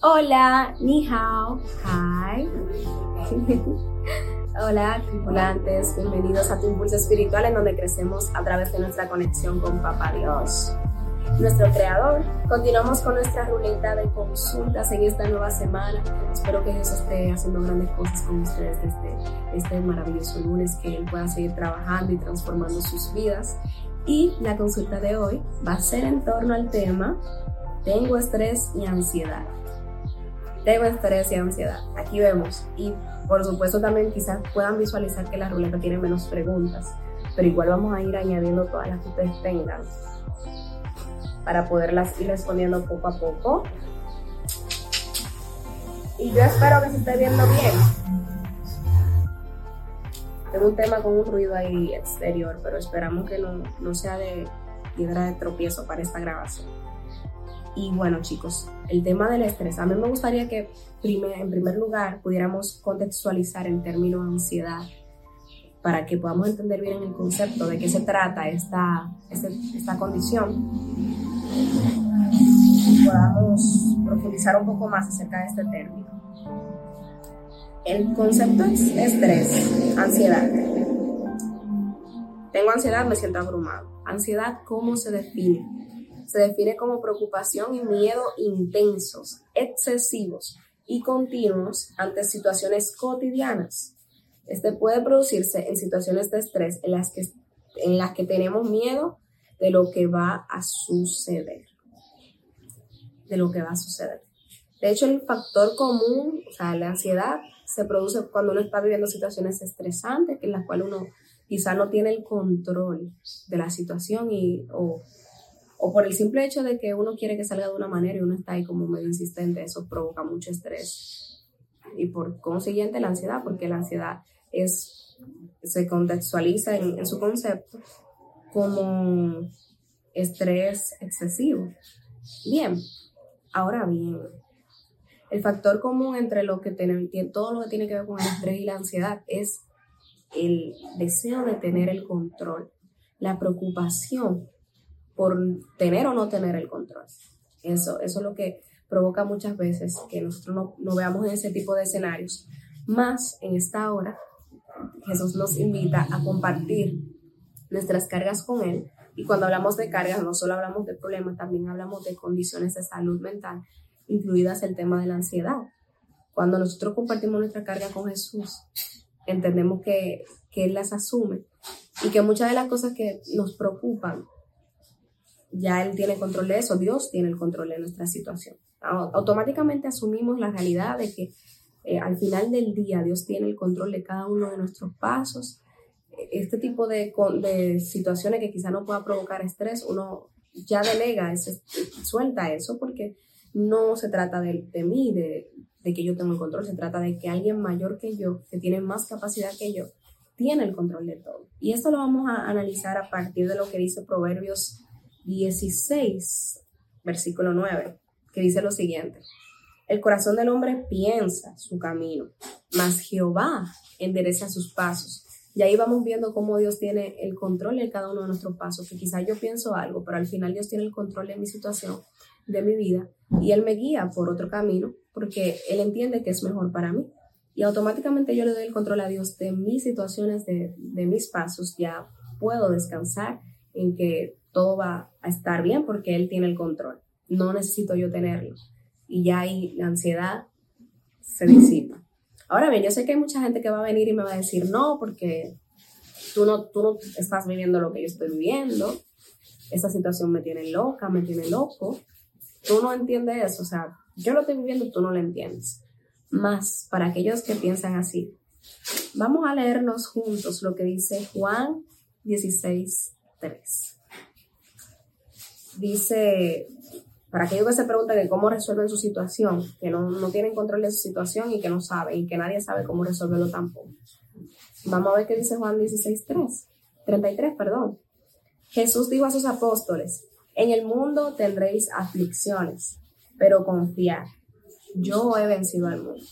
Hola, ni hao, hi. Hola, tripulantes, bienvenidos a tu impulso espiritual en donde crecemos a través de nuestra conexión con Papá Dios, nuestro creador. Continuamos con nuestra ruleta de consultas en esta nueva semana. Espero que Jesús esté haciendo grandes cosas con ustedes desde este maravilloso lunes, que Él pueda seguir trabajando y transformando sus vidas. Y la consulta de hoy va a ser en torno al tema Tengo estrés y ansiedad. Tengo estrés y ansiedad. Aquí vemos. Y por supuesto también quizás puedan visualizar que la ruleta tiene menos preguntas, pero igual vamos a ir añadiendo todas las que ustedes tengan para poderlas ir respondiendo poco a poco. Y yo espero que se esté viendo bien. Tengo un tema con un ruido ahí exterior, pero esperamos que no, no sea de piedra de tropiezo para esta grabación. Y bueno, chicos, el tema del estrés. A mí me gustaría que en primer lugar pudiéramos contextualizar el término ansiedad para que podamos entender bien el concepto de qué se trata esta, esta, esta condición y podamos profundizar un poco más acerca de este término. El concepto es estrés, ansiedad. Tengo ansiedad, me siento abrumado. Ansiedad, ¿cómo se define? Se define como preocupación y miedo intensos, excesivos y continuos ante situaciones cotidianas. Este puede producirse en situaciones de estrés en las que, en las que tenemos miedo de lo que va a suceder. De lo que va a suceder. De hecho, el factor común, o sea, la ansiedad, se produce cuando uno está viviendo situaciones estresantes en las cuales uno quizá no tiene el control de la situación y, o, o por el simple hecho de que uno quiere que salga de una manera y uno está ahí como medio insistente, eso provoca mucho estrés. Y por consiguiente la ansiedad, porque la ansiedad es, se contextualiza en, su concepto como estrés excesivo. Bien, ahora bien, el factor común entre lo que tiene, todo lo que tiene que ver con el estrés y la ansiedad es el deseo de tener el control, la preocupación por tener o no tener el control. Eso, eso es lo que provoca muchas veces que nosotros no, veamos en ese tipo de escenarios. Más en esta hora, Jesús nos invita a compartir nuestras cargas con Él. Y cuando hablamos de cargas, no solo hablamos de problemas, también hablamos de condiciones de salud mental incluidas el tema de la ansiedad. Cuando nosotros compartimos nuestra carga con Jesús, entendemos que, que Él las asume y que muchas de las cosas que nos preocupan, ya Él tiene control de eso, Dios tiene el control de nuestra situación. Automáticamente asumimos la realidad de que eh, al final del día Dios tiene el control de cada uno de nuestros pasos. Este tipo de, de situaciones que quizá no pueda provocar estrés, uno ya delega, ese, suelta eso porque no se trata de, de mí, de, de, que yo tengo el control, se trata de que alguien mayor que yo, que tiene más capacidad que yo, tiene el control de todo. Y esto lo vamos a analizar a partir de lo que dice Proverbios 16, versículo 9, que dice lo siguiente. El corazón del hombre piensa su camino, mas Jehová endereza sus pasos. Y ahí vamos viendo cómo Dios tiene el control de cada uno de nuestros pasos, que quizás yo pienso algo, pero al final Dios tiene el control de mi situación de mi vida y Él me guía por otro camino porque Él entiende que es mejor para mí. Y automáticamente yo le doy el control a Dios de mis situaciones, de, de mis pasos, ya puedo descansar en que todo va a estar bien porque Él tiene el control. No necesito yo tenerlo. Y ya ahí la ansiedad se disipa. Ahora bien, yo sé que hay mucha gente que va a venir y me va a decir, no, porque tú no, tú no estás viviendo lo que yo estoy viviendo. Esta situación me tiene loca, me tiene loco tú no entiendes eso, o sea, yo lo estoy viviendo, tú no lo entiendes. Más para aquellos que piensan así, vamos a leernos juntos lo que dice Juan 16, 3. Dice, para aquellos que se preguntan cómo resuelven su situación, que no, no tienen control de su situación y que no saben, y que nadie sabe cómo resolverlo tampoco. Vamos a ver qué dice Juan 16, 3, 33, perdón. Jesús dijo a sus apóstoles, en el mundo tendréis aflicciones, pero confiad, yo he vencido al mundo.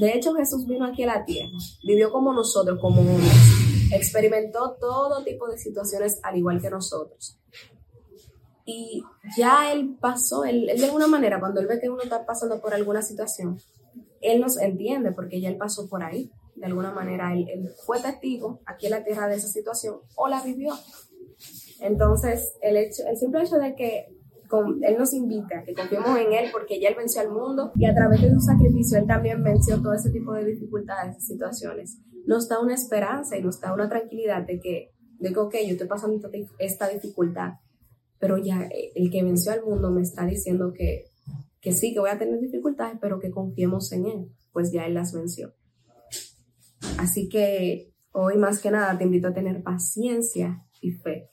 De hecho, Jesús vino aquí a la tierra, vivió como nosotros, como hombres, experimentó todo tipo de situaciones al igual que nosotros. y ya él pasó, él, de alguna manera, cuando él ve que uno está pasando por alguna situación, él nos entiende porque ya él pasó por ahí. De alguna manera, él, él fue testigo aquí en la tierra de esa situación o la vivió. Entonces, el, hecho, el simple hecho de que él nos invita que confiemos en Él porque ya Él venció al mundo y a través de su sacrificio Él también venció todo ese tipo de dificultades y situaciones. Nos da una esperanza y nos da una tranquilidad de que, de que, ok, yo estoy pasando esta dificultad, pero ya eh, el que venció al mundo me está diciendo que, que sí, que voy a tener dificultades, pero que confiemos en Él, pues ya Él las venció. Así que hoy más que nada te invito a tener paciencia y fe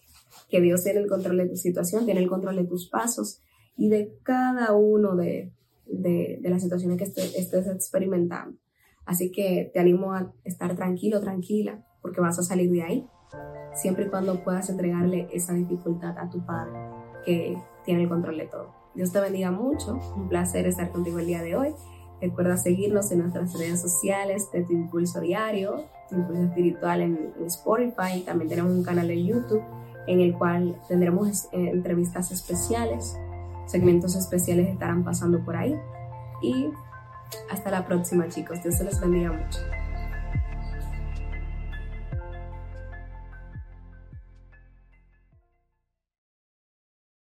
que Dios tiene el control de tu situación, tiene el control de tus pasos y de cada uno de, de, las situaciones que estés experimentando. Así que te animo a estar tranquilo, tranquila, porque vas a salir de ahí, siempre y cuando puedas entregarle esa dificultad a tu Padre, que tiene el control de todo. Dios te bendiga mucho, un placer estar contigo el día de hoy. Recuerda seguirnos en nuestras redes sociales de Tu Impulso Diario, Tu Impulso Espiritual en, en Spotify, también tenemos un canal de YouTube en el cual tendremos eh, entrevistas especiales, segmentos especiales estarán pasando por ahí. Y hasta la próxima chicos, Dios se les bendiga mucho.